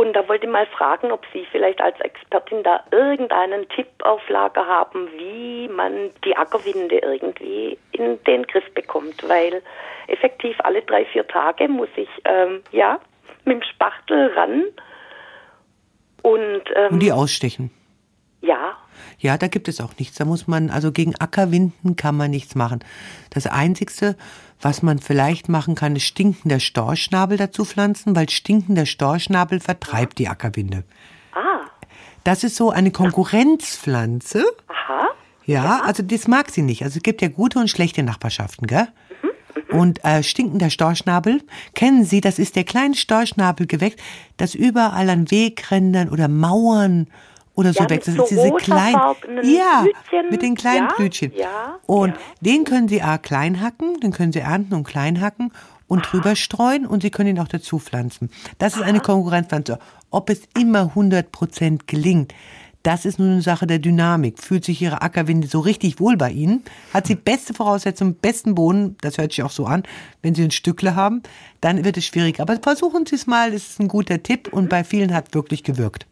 Und da wollte ich mal fragen, ob Sie vielleicht als Expertin da irgendeinen Tipp auf Lager haben, wie man die Ackerwinde irgendwie in den Griff bekommt. Weil effektiv alle drei, vier Tage muss ich ähm, ja mit dem Spachtel ran und, ähm, Und die ausstechen. Ja, da gibt es auch nichts. Da muss man, also gegen Ackerwinden kann man nichts machen. Das Einzigste, was man vielleicht machen kann, ist stinkender Storchschnabel dazu pflanzen, weil stinkender Storchschnabel vertreibt die Ackerwinde. ah, Das ist so eine Konkurrenzpflanze. aha, Ja, also das mag sie nicht. Also es gibt ja gute und schlechte Nachbarschaften, gell? Und äh, stinkender Storchschnabel, kennen Sie, das ist der kleine Storchschnabelgewächs, das überall an Wegrändern oder Mauern oder so Ja, Das so ist diese kleinen, ja, Blütchen. mit den kleinen Ja, Blütchen. ja, und den können Sie A klein hacken, den können Sie ernten und klein hacken und drüber streuen und Sie können ihn auch dazu pflanzen. Das ist eine Konkurrenzpflanze. Ob es immer 100% gelingt, das ist nur eine Sache der Dynamik. Fühlt sich Ihre Ackerwinde so richtig wohl bei Ihnen? Hat sie beste Voraussetzungen, besten Boden, das hört sich auch so an, wenn Sie ein Stückle haben, dann wird es schwierig. Aber versuchen Sie es mal, das ist ein guter Tipp und bei vielen hat wirklich gewirkt.